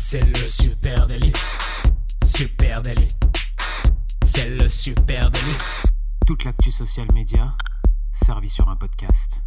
C'est le super délit. Super délit. C'est le super délit. Toute l'actu social média servie sur un podcast.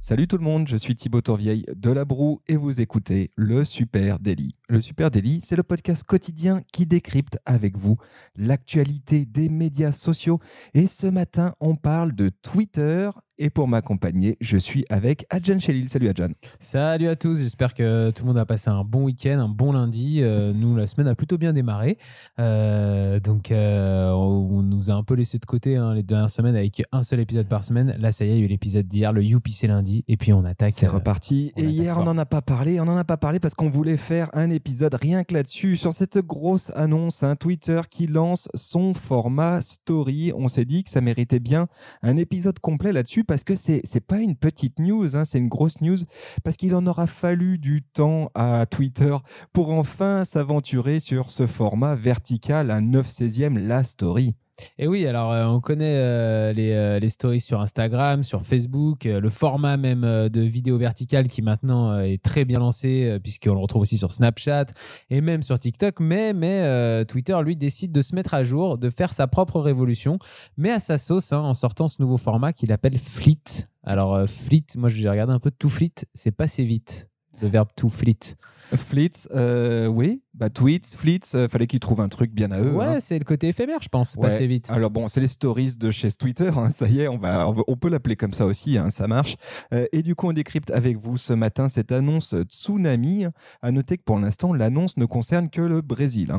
Salut tout le monde, je suis Thibaut Tourvieille de La Broue et vous écoutez le Super Daily. Le Super Daily, c'est le podcast quotidien qui décrypte avec vous l'actualité des médias sociaux. Et ce matin, on parle de Twitter et pour m'accompagner, je suis avec Adjan Chelil. Salut Adjan. Salut à tous, j'espère que tout le monde a passé un bon week-end, un bon lundi. Euh, nous, la semaine a plutôt bien démarré. Euh, donc, euh, on nous a un peu laissé de côté hein, les dernières semaines avec un seul épisode par semaine. Là, ça y est, il y a eu l'épisode d'hier, le c'est lundi. Et puis on attaque. C'est reparti. et hier, on n'en a pas parlé. On n'en a pas parlé parce qu'on voulait faire un épisode rien que là-dessus, sur cette grosse annonce, un Twitter qui lance son format story. On s'est dit que ça méritait bien un épisode complet là-dessus parce que c'est n'est pas une petite news, hein, c'est une grosse news, parce qu'il en aura fallu du temps à Twitter pour enfin s'aventurer sur ce format vertical, un 9 16e, la story. Et oui, alors euh, on connaît euh, euh, les, stories sur Instagram, sur Facebook, le format même de vidéo verticale qui maintenant est très bien lancé puisqu'on le retrouve aussi sur Snapchat et même sur TikTok. Mais, mais Twitter, lui, décide de se mettre à jour, de faire sa propre révolution, mais à sa sauce hein, en sortant ce nouveau format qu'il appelle Fleet. Alors Fleet, moi j'ai regardé un peu tout Fleet, c'est passé vite le verbe to fleet. Fleets, euh, oui. Bah, tweets, fleets, euh, fallait qu'ils trouvent un truc bien à eux. Ouais, hein. c'est le côté éphémère, je pense, ouais. passer vite. Alors bon, c'est les stories de chez Twitter, hein, ça y est, on, va, on peut l'appeler comme ça aussi, hein, ça marche. Euh, et du coup, on décrypte avec vous ce matin cette annonce tsunami. À noter que pour l'instant, l'annonce ne concerne que le Brésil.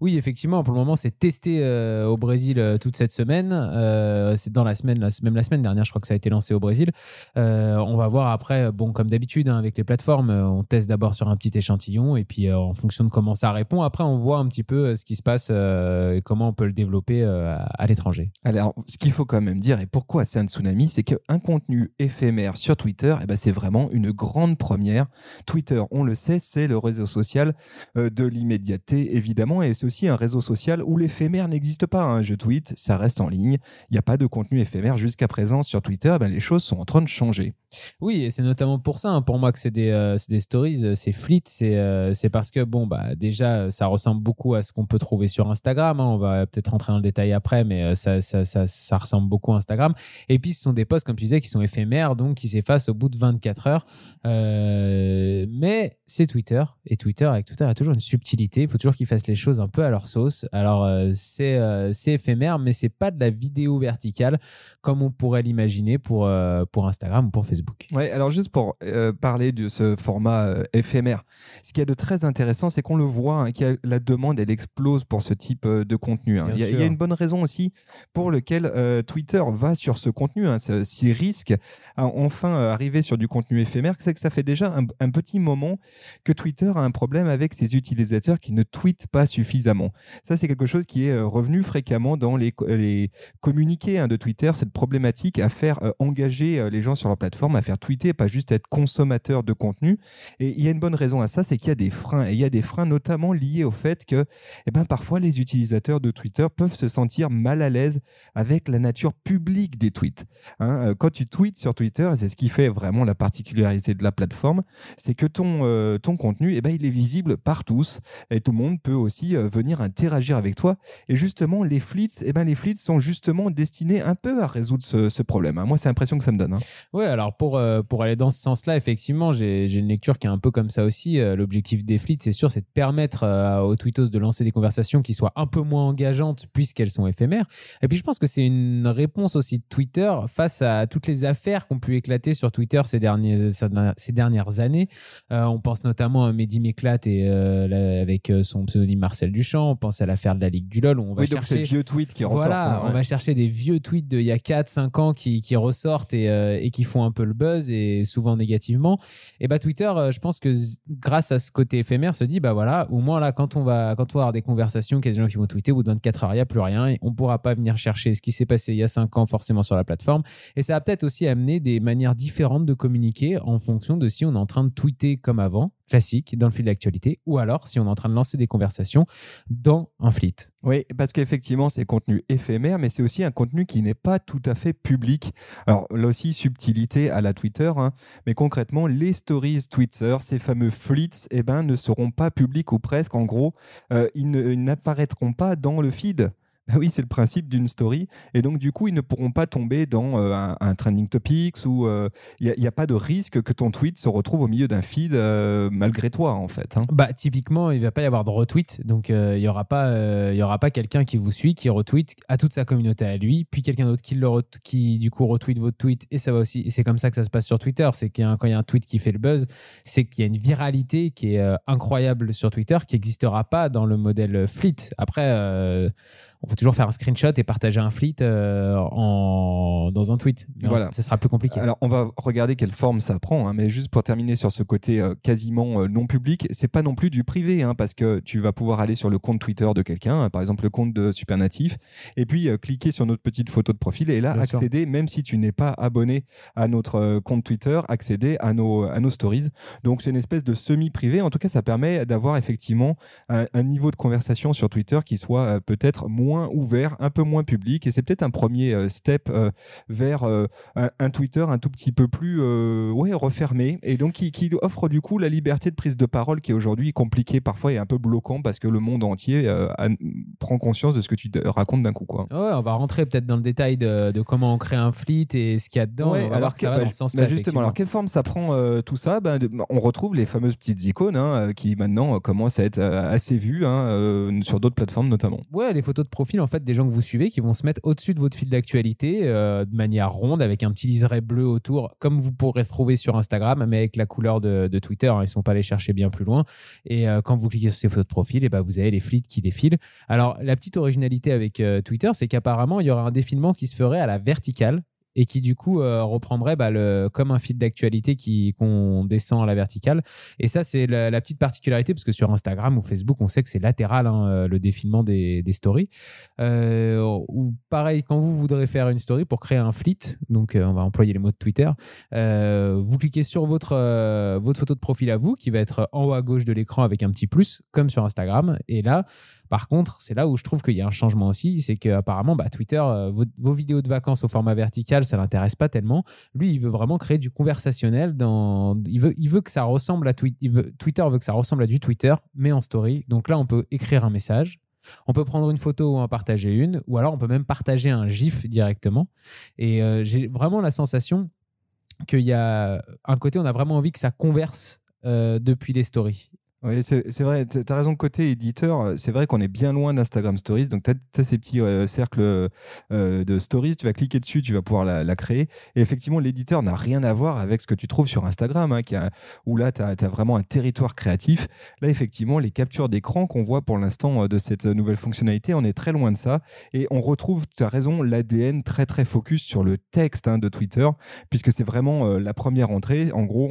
Oui, effectivement, pour le moment, c'est testé euh, au Brésil euh, toute cette semaine. Euh, c'est dans la semaine, même la semaine dernière, je crois que ça a été lancé au Brésil. on va voir après, bon, comme d'habitude, hein, avec les plateformes, on teste d'abord sur un petit échantillon et puis en fonction de comment ça répond, après, on voit un petit peu ce qui se passe et comment on peut le développer à, l'étranger. Alors, ce qu'il faut quand même dire, et pourquoi c'est un tsunami, c'est qu'un contenu éphémère sur Twitter, eh ben, c'est vraiment une grande première. Twitter, on le sait, c'est le réseau social de l'immédiateté, évidemment et c'est aussi un réseau social où l'éphémère n'existe pas. Hein. Je tweet, ça reste en ligne. Il n'y a pas de contenu éphémère jusqu'à présent sur Twitter. Ben, les choses sont en train de changer. Oui, et c'est notamment pour ça, hein, pour moi, que c'est des, euh, stories, euh, c'est fleet. Euh, c'est parce que, bon, bah, déjà, ça ressemble beaucoup à ce qu'on peut trouver sur Instagram. Hein. On va peut-être rentrer dans le détail après, mais ça, ressemble beaucoup à Instagram. Et puis, ce sont des posts, comme tu disais, qui sont éphémères, donc qui s'effacent au bout de 24 heures. mais c'est Twitter. Et Twitter, avec Twitter, il y a toujours une subtilité. Il faut toujours qu'ils fassent les choses un peu à leur sauce. Alors, euh, c'est euh, c'est éphémère, mais c'est pas de la vidéo verticale comme on pourrait l'imaginer pour, euh, pour Instagram ou pour Facebook. Ouais, alors juste pour parler de ce format éphémère, ce qui est de très intéressant, c'est qu'on le voit, hein, que la demande, elle explose pour ce type de contenu. Hein. Il, y a, une bonne raison aussi pour lequel Twitter va sur ce contenu, hein, s'il risque à enfin arriver sur du contenu éphémère, c'est que ça fait déjà un, un petit moment que Twitter a un problème avec ses utilisateurs qui ne tweetent pas suffisamment Ça, c'est quelque chose qui est euh, revenu fréquemment dans les, les communiqués hein, de Twitter, cette problématique à faire euh, engager euh, les gens sur leur plateforme, à faire tweeter, pas juste être consommateur de contenu. Et il y a une bonne raison à ça, c'est qu'il y a des freins. Et il y a des freins notamment liés au fait que eh ben, parfois les utilisateurs de Twitter peuvent se sentir mal à l'aise avec la nature publique des tweets. Hein. Quand tu tweets sur Twitter, c'est ce qui fait vraiment la particularité de la plateforme, c'est que ton, ton contenu, eh ben, il est visible par tous. Et tout le monde peut aussi euh, venir interagir avec toi. Et justement, les fleets, eh ben, les fleets sont justement destinés un peu à résoudre ce, problème. Hein. Moi, c'est l'impression que ça me donne. Hein. Oui, alors pour, euh, pour aller dans ce sens-là, effectivement, j'ai une lecture qui est un peu comme ça aussi. Euh, l'objectif des fleets, c'est sûr, c'est de permettre aux tweetos de lancer des conversations qui soient un peu moins engageantes puisqu'elles sont éphémères. Et puis, je pense que c'est une réponse aussi de Twitter face à toutes les affaires qui ont pu éclater sur Twitter ces, derniers, ces dernières années. on pense notamment à Mehdi Méclat et avec son pseudonyme Marcel du champ, on pense à l'affaire de la Ligue du LOL. On va chercher... donc vieux tweets qui ressortent. Hein, on va chercher des vieux tweets d'il y a 4-5 ans qui, qui ressortent et, euh, et, qui font un peu le buzz et souvent négativement. Et bah Twitter, euh, je pense que grâce à ce côté éphémère, se dit bah voilà, au moins là, quand on va, quand on va avoir des conversations, qu'il y a des gens qui vont tweeter, au bout de 24 heures, il n'y a plus rien et on pourra pas venir chercher ce qui s'est passé il y a 5 ans forcément sur la plateforme. Et ça va peut-être aussi amener des manières différentes de communiquer en fonction de si on est en train de tweeter comme avant classique dans le fil d'actualité, ou alors si on est en train de lancer des conversations dans un fleet. Oui, parce qu'effectivement, c'est contenu éphémère, mais c'est aussi un contenu qui n'est pas tout à fait public. Alors là aussi, subtilité à la Twitter, hein, mais concrètement, les stories Twitter, ces fameux fleets, eh ben, ne seront pas publics ou presque. En gros, euh, ils n'apparaîtront pas dans le feed. Bah oui, c'est le principe d'une story. Et donc, du coup, ils ne pourront pas tomber dans euh, un, trending topics euh, il n'y a, pas de risque que ton tweet se retrouve au milieu d'un feed euh, malgré toi, en fait. Hein. Bah, typiquement, il ne va pas y avoir de retweet. Donc, il n'y aura pas, pas quelqu'un qui vous suit, qui retweet à toute sa communauté à lui, puis quelqu'un d'autre qui, qui, du coup, retweet votre tweet. Et ça va aussi. C'est comme ça que ça se passe sur Twitter. C'est qu'il quand il y a un tweet qui fait le buzz, c'est qu'il y a une viralité qui est incroyable sur Twitter qui n'existera pas dans le modèle Fleet. Après, on peut toujours faire un screenshot et partager un fleet euh, en, dans un tweet. voilà. Ce sera plus compliqué. Alors, on va regarder quelle forme ça prend, hein, mais juste pour terminer sur ce côté euh, quasiment euh, non public, c'est pas non plus du privé, hein, parce que tu vas pouvoir aller sur le compte Twitter de quelqu'un, par exemple le compte de Supernatif, et puis cliquer sur notre petite photo de profil et là accéder, même si tu n'es pas abonné à notre compte Twitter, accéder à nos, à nos stories. Donc, c'est une espèce de semi-privé. En tout cas, ça permet d'avoir effectivement un, un, niveau de conversation sur Twitter qui soit peut-être moins ouvert, un peu moins public. Et c'est peut-être un premier euh, step euh, vers euh, un, Twitter un tout petit peu plus ouais, refermé. Et donc qui, offre du coup la liberté de prise de parole qui est aujourd'hui compliquée parfois et un peu bloquant parce que le monde entier prend conscience de ce que tu racontes d'un coup. Quoi. Ouais, on va rentrer peut-être dans le détail de, comment on crée un fleet et ce qu'il y a dedans. alors ça va dans ce sens bah, justement, alors quelle forme ça prend tout ça? Bah, On retrouve les fameuses petites icônes hein, qui maintenant commencent à être assez vues hein, sur d'autres plateformes notamment. Ouais, les photos de profil en fait des gens que vous suivez qui vont se mettre au-dessus de votre fil d'actualité euh, de manière ronde avec un petit liseré bleu autour, comme vous pourrez trouver sur Instagram, mais avec la couleur de, Twitter. Hein, ils ne sont pas allés chercher bien plus loin. Et euh, quand vous cliquez sur ces photos de profil, et ben, vous avez les flits qui défilent. Alors la petite originalité avec euh, Twitter, c'est qu'apparemment il y aura un défilement qui se ferait à la verticale et qui du coup euh, reprendrait bah, comme un fil d'actualité qu'on descend à la verticale. Et ça, c'est la, petite particularité, parce que sur Instagram ou Facebook, on sait que c'est latéral, hein, euh, le défilement des, stories. Euh, ou pareil, quand vous voudrez faire une story pour créer un fleet, donc on va employer les mots de Twitter, vous cliquez sur votre, votre photo de profil à vous, qui va être en haut à gauche de l'écran avec un petit plus, comme sur Instagram. Et là, par contre, c'est là où je trouve qu'il y a un changement aussi, c'est qu'apparemment, bah, Twitter, euh, vos, vidéos de vacances au format vertical, ça l'intéresse pas tellement. Lui, il veut vraiment créer du conversationnel. Il, veut, que ça ressemble à Twitter. Twitter veut que ça ressemble à du Twitter, mais en story. Donc là, on peut écrire un message. On peut prendre une photo ou en partager une, ou alors on peut même partager un GIF directement. Et euh, j'ai vraiment la sensation qu'il y a un côté, on a vraiment envie que ça converse euh, depuis les stories. Oui, c'est vrai, tu as raison, côté éditeur, euh, c'est vrai qu'on est bien loin d'Instagram Stories. Donc, tu as, ces petits euh, cercles euh, de stories, tu vas cliquer dessus, tu vas pouvoir la, créer. Et effectivement, l'éditeur n'a rien à voir avec ce que tu trouves sur Instagram, hein, où là, tu as, vraiment un territoire créatif. Là, effectivement, les captures d'écran qu'on voit pour l'instant de cette nouvelle fonctionnalité, on est très loin de ça. Et on retrouve, tu as raison, l'ADN très, très focus sur le texte hein, de Twitter, puisque c'est vraiment la première entrée. En gros,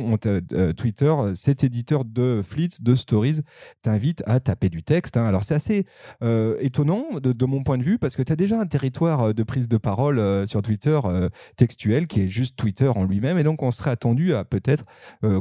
Twitter, cet éditeur de Fleets, de Stories t'invite à taper du texte. Hein. Alors c'est assez euh, étonnant de, mon point de vue parce que tu as déjà un territoire euh, de prise de parole euh, sur Twitter textuel qui est juste Twitter en lui-même et donc on serait attendu à peut-être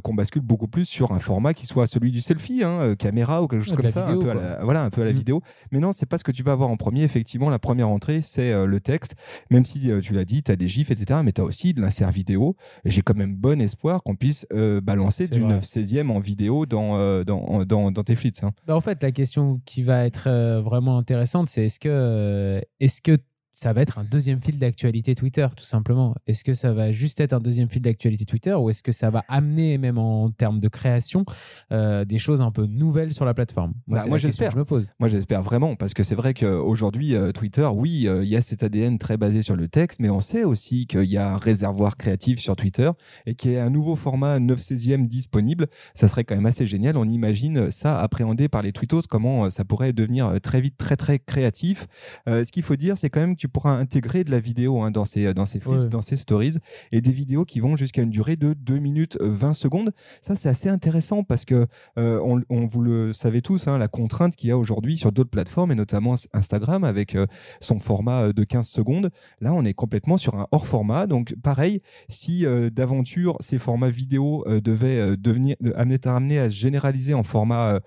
qu'on bascule beaucoup plus sur un format qui soit celui du selfie, hein, caméra ou quelque chose comme ça, un peu à la, voilà, un peu à la mm. vidéo. Mais non, c'est pas ce que tu vas avoir en premier. Effectivement, la première entrée, c'est le texte, même si tu l'as dit, tu as des gifs, etc. Mais tu as aussi de l'insert vidéo. J'ai quand même bon espoir qu'on puisse balancer du 9 16e en vidéo dans, dans, dans, tes flits. Hein. Bah, en fait, la question qui va être euh, vraiment intéressante, c'est est-ce que, euh, est-ce que ça va être un deuxième fil d'actualité Twitter, tout simplement. Est-ce que ça va juste être un deuxième fil d'actualité Twitter ou est-ce que ça va amener, même en termes de création, euh, des choses un peu nouvelles sur la plateforme? Moi, bah, j'espère. Je me pose. Moi, j'espère vraiment parce que c'est vrai qu'aujourd'hui, euh, Twitter, oui, euh, il y a cet ADN très basé sur le texte, mais on sait aussi qu'il y a un réservoir créatif sur Twitter et qu'il y a un nouveau format 9 16e disponible. Ça serait quand même assez génial. On imagine ça appréhendé par les tweetos, comment ça pourrait devenir très vite très très créatif. ce qu'il faut dire, c'est quand même que tu pourras intégrer de la vidéo hein, dans ces, dans ces dans ces stories, et des vidéos qui vont jusqu'à une durée de 2 minutes 20 secondes. Ça, c'est assez intéressant parce que, on, vous le savez tous, hein, la contrainte qu'il y a aujourd'hui sur d'autres plateformes, et notamment Instagram, avec son format de 15 secondes. Là, on est complètement sur un hors format. Donc, pareil, si d'aventure ces formats vidéo devaient devenir, amener, amener à se généraliser en format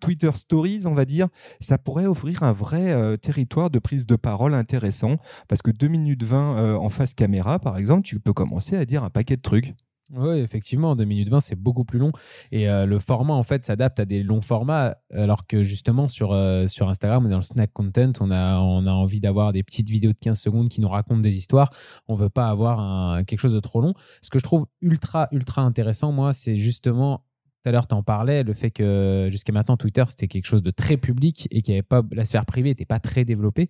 Twitter Stories, on va dire, ça pourrait offrir un vrai territoire de prise de parole intéressant parce que 2 minutes 20 en face caméra, par exemple, tu peux commencer à dire un paquet de trucs. Oui, effectivement, 2 minutes 20, c'est beaucoup plus long. Et euh, le format, en fait, s'adapte à des longs formats, alors que justement, sur, euh, sur Instagram, dans le snack content, on a, on a envie d'avoir des petites vidéos de 15 secondes qui nous racontent des histoires. On veut pas avoir quelque chose de trop long. Ce que je trouve ultra, ultra intéressant, moi, c'est justement tout à l'heure, tu en parlais, le fait que jusqu'à maintenant, Twitter, c'était quelque chose de très public et qu'il avait pas, la sphère privée n'était pas très développée.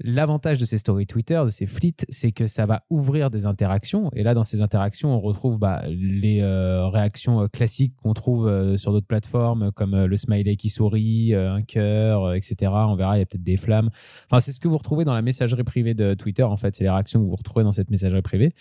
L'avantage de ces stories Twitter, de ces flits, c'est que ça va ouvrir des interactions. Et là, dans ces interactions, on retrouve bah, les euh, réactions euh, classiques qu'on trouve euh, sur d'autres plateformes, comme le smiley qui sourit, un cœur, etc. On verra, il y a peut-être des flammes. Enfin, c'est ce que vous retrouvez dans la messagerie privée de Twitter. En fait, c'est les réactions que vous retrouvez dans cette messagerie privée.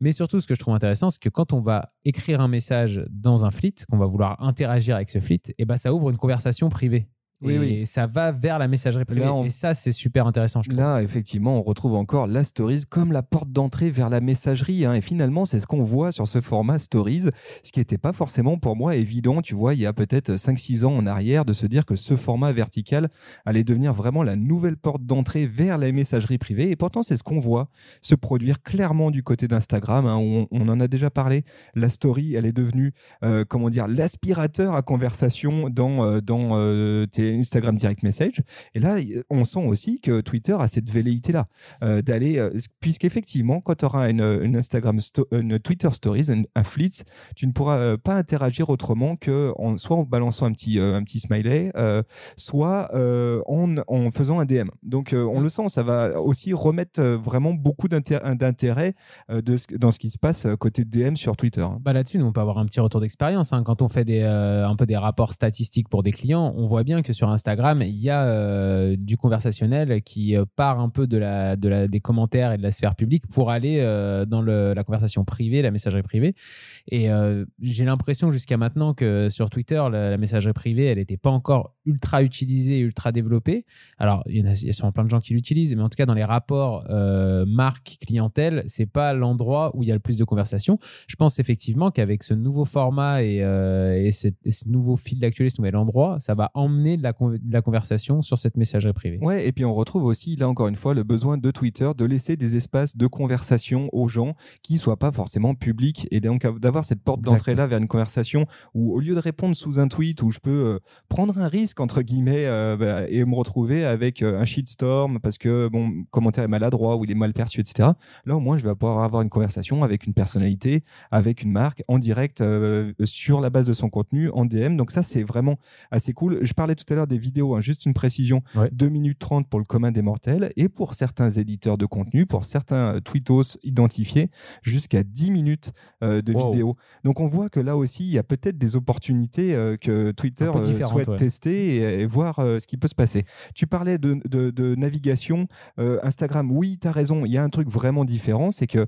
Mais surtout, ce que je trouve intéressant, c'est que quand on va écrire un message dans un flit, qu'on va vouloir interagir avec ce flit, et eh ben, ça ouvre une conversation privée. Oui, et oui. ça va vers la messagerie privée. Et ça, c'est super intéressant. Je là, effectivement, on retrouve encore la Stories comme la porte d'entrée vers la messagerie. Hein. Et finalement, c'est ce qu'on voit sur ce format Stories, ce qui n'était pas forcément pour moi évident, tu vois, il y a peut-être 5-6 ans en arrière, de se dire que ce format vertical allait devenir vraiment la nouvelle porte d'entrée vers la messagerie privée. Et pourtant, c'est ce qu'on voit se produire clairement du côté d'Instagram. Hein, on, on, en a déjà parlé. La story, elle est devenue, euh, comment dire, l'aspirateur à conversation dans, euh, dans euh, tes Instagram Direct Message. Et là, on sent aussi que Twitter a cette velléité-là, euh, d'aller, euh, puisqu'effectivement, quand tu auras une, Instagram, une Twitter Stories, un, un Flits, tu ne pourras euh, pas interagir autrement que en, soit en balançant un petit, un petit smiley, soit en, en, faisant un DM. Donc, on le sent, ça va aussi remettre vraiment beaucoup d'intérêt dans ce qui se passe côté DM sur Twitter. Hein. Bah Là-dessus, on peut avoir un petit retour d'expérience. Hein. Quand on fait des, un peu des rapports statistiques pour des clients, on voit bien que sur Instagram, il y a euh, du conversationnel qui euh, part un peu de la, de la, des commentaires et de la sphère publique pour aller euh, dans la conversation privée, la messagerie privée. Et j'ai l'impression jusqu'à maintenant que sur Twitter, la, messagerie privée, elle n'était pas encore ultra utilisée, ultra développée. Alors, il y, en a, a plein de gens qui l'utilisent, mais en tout cas, dans les rapports marque-clientèle, c'est pas l'endroit où il y a le plus de conversations. Je pense effectivement qu'avec ce nouveau format et, ce nouveau fil d'actualité, ce nouvel endroit, ça va emmener de la conversation sur cette messagerie privée. Ouais, et puis on retrouve aussi, là encore une fois, le besoin de Twitter de laisser des espaces de conversation aux gens qui ne soient pas forcément publics et donc d'avoir cette porte d'entrée là vers une conversation où au lieu de répondre sous un tweet où je peux euh, prendre un risque entre guillemets euh, bah, et me retrouver avec euh, un shitstorm parce que mon commentaire est maladroit ou il est mal perçu, etc. Là au moins je vais pouvoir avoir une conversation avec une personnalité, avec une marque en direct sur la base de son contenu en DM. Donc ça c'est vraiment assez cool. Je parlais tout à l'heure des vidéos, hein, juste une précision, 2 minutes 30 pour le commun des mortels et pour certains éditeurs de contenu, pour certains euh, tweetos identifiés, jusqu'à 10 minutes euh, de vidéo. Donc on voit que là aussi, il y a peut-être des opportunités euh, que Twitter souhaite tester et, voir ce qui peut se passer. Tu parlais de, de, navigation. Instagram, oui, tu as raison, il y a un truc vraiment différent, c'est que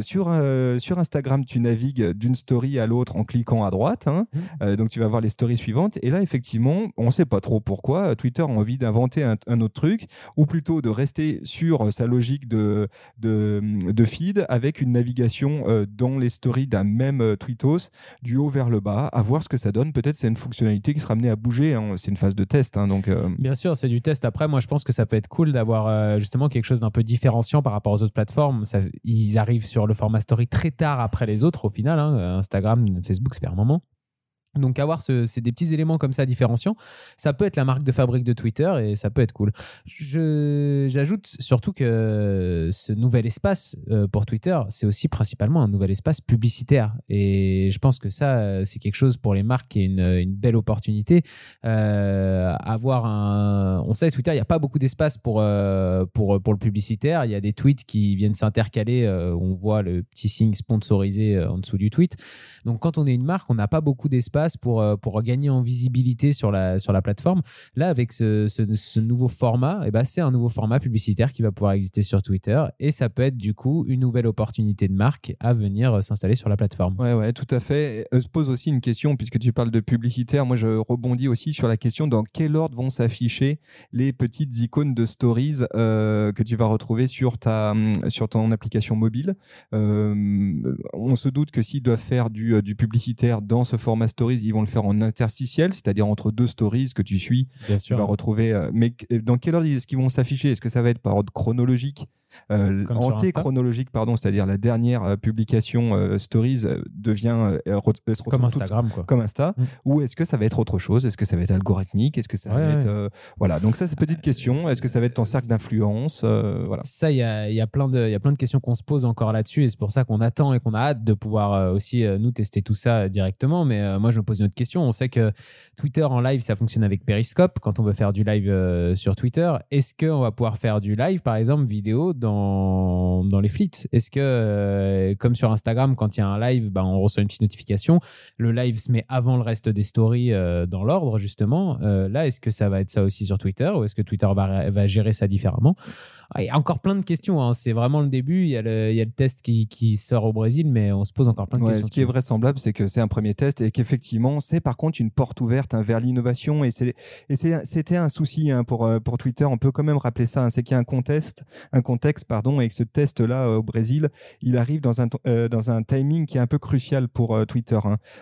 sur, sur Instagram, tu navigues d'une story à l'autre en cliquant à droite. Hein. Mmh. donc tu vas voir les stories suivantes. Et là, effectivement, on ne sait pas trop pourquoi Twitter a envie d'inventer un, autre truc, ou plutôt de rester sur sa logique de, de, feed avec une navigation euh, dans les stories d'un même euh, tweetos du haut vers le bas, à voir ce que ça donne. Peut-être c'est une fonctionnalité qui sera amenée à bouger. Hein. C'est une phase de test. Hein, donc, euh. Bien sûr, c'est du test. Après, moi, je pense que ça peut être cool d'avoir justement quelque chose d'un peu différenciant par rapport aux autres plateformes. Ça, ils arrivent sur le format story très tard après les autres, au final. Hein. Instagram, Facebook, c'est un moment. Donc avoir ce, c'est des petits éléments comme ça différenciants, ça peut être la marque de fabrique de Twitter et ça peut être cool. j'ajoute surtout que ce nouvel espace euh, pour Twitter, c'est aussi principalement un nouvel espace publicitaire. Et je pense que ça, c'est quelque chose pour les marques qui est une, belle opportunité. Euh, avoir un, on sait Twitter, il n'y a pas beaucoup d'espace pour, euh, pour, pour le publicitaire. Il y a des tweets qui viennent s'intercaler. on voit le petit signe sponsorisé en dessous du tweet. Donc quand on est une marque, on n'a pas beaucoup d'espace passe pour, gagner en visibilité sur la, plateforme. Là, avec ce, nouveau format, et eh ben, c'est un nouveau format publicitaire qui va pouvoir exister sur Twitter et ça peut être du coup une nouvelle opportunité de marque à venir s'installer sur la plateforme. Ouais, ouais, tout à fait. se pose aussi une question, puisque tu parles de publicitaire, moi je rebondis aussi sur la question dans quel ordre vont s'afficher les petites icônes de stories que tu vas retrouver sur, sur ton application mobile? on se doute que s'ils doivent faire du, publicitaire dans ce format stories, ils vont le faire en interstitiel, c'est-à-dire entre deux stories que tu suis. Bien sûr. Tu vas retrouver. Euh, mais dans quel ordre est-ce qu'ils vont s'afficher? Est-ce que ça va être par ordre chronologique? Euh, anté-chronologique, pardon, c'est-à-dire la dernière euh, publication euh, Stories devient comme Instagram, quoi. comme Insta, mm. ou est-ce que ça va être autre chose? Est-ce que ça va être algorithmique? Est-ce que ça va être voilà Donc ça, c'est petite question. Est-ce que ça va être ton cercle d'influence? Voilà. Ça, il y a, y a, plein de, y a plein de questions qu'on se pose encore là-dessus, et c'est pour ça qu'on attend et qu'on a hâte de pouvoir aussi nous tester tout ça directement. Mais moi, je me pose une autre question. On sait que Twitter en live, ça fonctionne avec Periscope quand on veut faire du live sur Twitter. Est-ce qu'on va pouvoir faire du live, par exemple, vidéo dans, les flits. Est-ce que, euh, comme sur Instagram, quand il y a un live, ben, on reçoit une petite notification, le live se met avant le reste des stories euh, dans l'ordre, justement. Euh, là, est-ce que ça va être ça aussi sur Twitter ou est-ce que Twitter va, gérer ça différemment? Il y a encore plein de questions. Hein. C'est vraiment le début. Il y, a le, il y a le test qui, qui, sort au Brésil, mais on se pose encore plein de questions. Ce qui est vraisemblable, c'est que c'est un premier test et qu'effectivement, c'est par contre une porte ouverte hein, vers l'innovation. Et c'était un souci hein, pour, euh, pour Twitter. On peut quand même rappeler ça. c'est qu'il y a un contexte, un contexte pardon, et que ce test-là euh, au Brésil, il arrive dans un, euh, dans un timing qui est un peu crucial pour Twitter.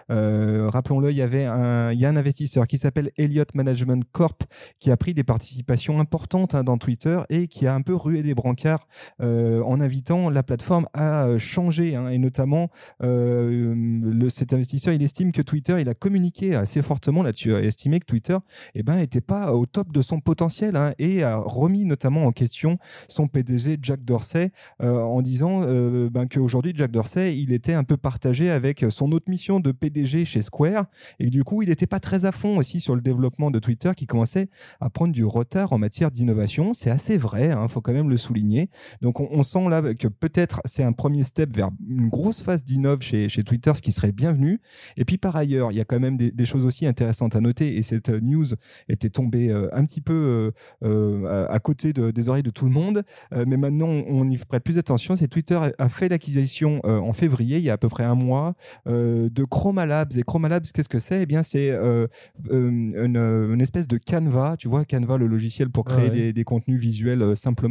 Rappelons-le, il y avait un, il y a un investisseur qui s'appelle Elliott Management Corp qui a pris des participations importantes dans Twitter et qui a un peu ruer des brancards euh, en invitant la plateforme à euh, changer. Hein, et notamment, euh, cet investisseur, il estime que Twitter, il a communiqué assez fortement là-dessus, a estimé que Twitter eh ben, n'était pas au top de son potentiel hein, et a remis notamment en question son PDG Jack Dorsey en disant ben, qu'aujourd'hui, Jack Dorsey, il était un peu partagé avec son autre mission de PDG chez Square et que, du coup, il n'était pas très à fond aussi sur le développement de Twitter qui commençait à prendre du retard en matière d'innovation. C'est assez vrai, il hein, faut quand même le souligner. Donc on, sent là que peut-être c'est un premier step vers une grosse phase d'innov chez, chez Twitter, ce qui serait bienvenu. Et puis par ailleurs, il y a quand même des, choses aussi intéressantes à noter. Et cette euh, news était tombée euh, un petit peu euh, à côté des oreilles de tout le monde. mais maintenant, on y prête plus attention. C'est Twitter a fait l'acquisition en février, il y a à peu près un mois, de Chroma Labs. Et Chroma Labs, qu'est-ce que c'est? Eh bien, c'est une, espèce de Canva. Tu vois, Canva, le logiciel pour créer des, des, contenus visuels simplement.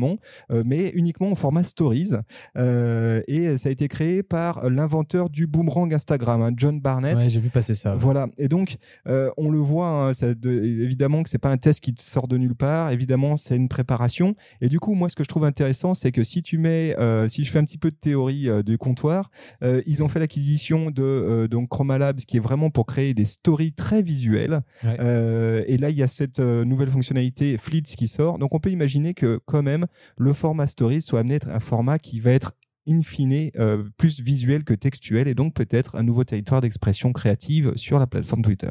Euh, mais uniquement en format stories. Euh, et ça a été créé par l'inventeur du boomerang Instagram, hein, John Barnett. Ouais, j'ai vu passer ça. Voilà. Et donc, euh, on le voit, hein, évidemment que c'est pas un test qui sort de nulle part. Évidemment, c'est une préparation. Et du coup, moi, ce que je trouve intéressant, c'est que si tu mets, si je fais un petit peu de théorie du comptoir, ils ont fait l'acquisition de donc Chroma Labs, qui est vraiment pour créer des stories très visuelles. et là, il y a cette nouvelle fonctionnalité Fleets qui sort. Donc, on peut imaginer que quand même, le format Stories soit amené à être un format qui va être in fine euh, plus visuel que textuel et donc peut-être un nouveau territoire d'expression créative sur la plateforme Twitter.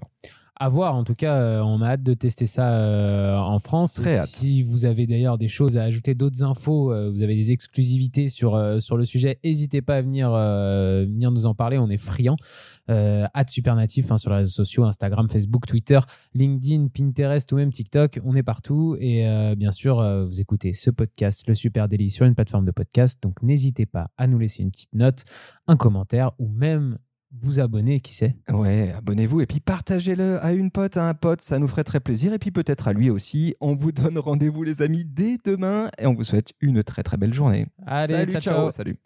À voir, en tout cas, euh, on a hâte de tester ça euh, en France. Très hâte. Si vous avez d'ailleurs des choses à ajouter, d'autres infos, vous avez des exclusivités sur, sur le sujet, n'hésitez pas à venir, venir nous en parler, on est friands euh, Supernatif hein, sur les réseaux sociaux, Instagram, Facebook, Twitter, LinkedIn, Pinterest ou même TikTok. On est partout. Et euh, bien sûr, euh, vous écoutez ce podcast, le Super Daily, sur une plateforme de podcast. Donc n'hésitez pas à nous laisser une petite note, un commentaire ou même vous abonner, qui sait Ouais, abonnez-vous et puis partagez-le à une pote, à un pote, ça nous ferait très plaisir. Et puis peut-être à lui aussi. On vous donne rendez-vous, les amis, dès demain et on vous souhaite une très très belle journée. Allez, salut, ciao. Salut.